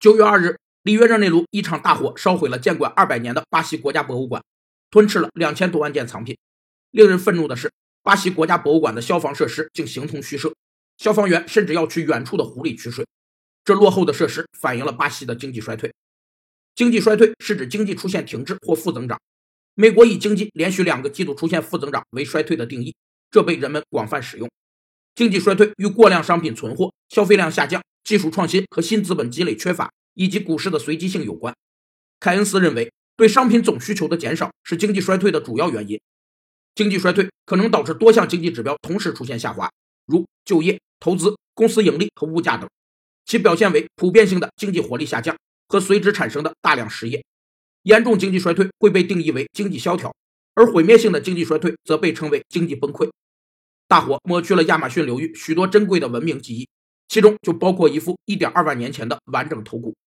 九月二日，里约热内卢一场大火烧毁了建馆二百年的巴西国家博物馆，吞噬了两千多万件藏品。令人愤怒的是，巴西国家博物馆的消防设施竟形同虚设，消防员甚至要去远处的湖里取水。这落后的设施反映了巴西的经济衰退。经济衰退是指经济出现停滞或负增长。美国以经济连续两个季度出现负增长为衰退的定义，这被人们广泛使用。经济衰退与过量商品存货、消费量下降、技术创新和新资本积累缺乏，以及股市的随机性有关。凯恩斯认为，对商品总需求的减少是经济衰退的主要原因。经济衰退可能导致多项经济指标同时出现下滑，如就业、投资、公司盈利和物价等，其表现为普遍性的经济活力下降和随之产生的大量失业。严重经济衰退会被定义为经济萧条，而毁灭性的经济衰退则被称为经济崩溃。大火抹去了亚马逊流域许多珍贵的文明记忆，其中就包括一副1.2万年前的完整头骨。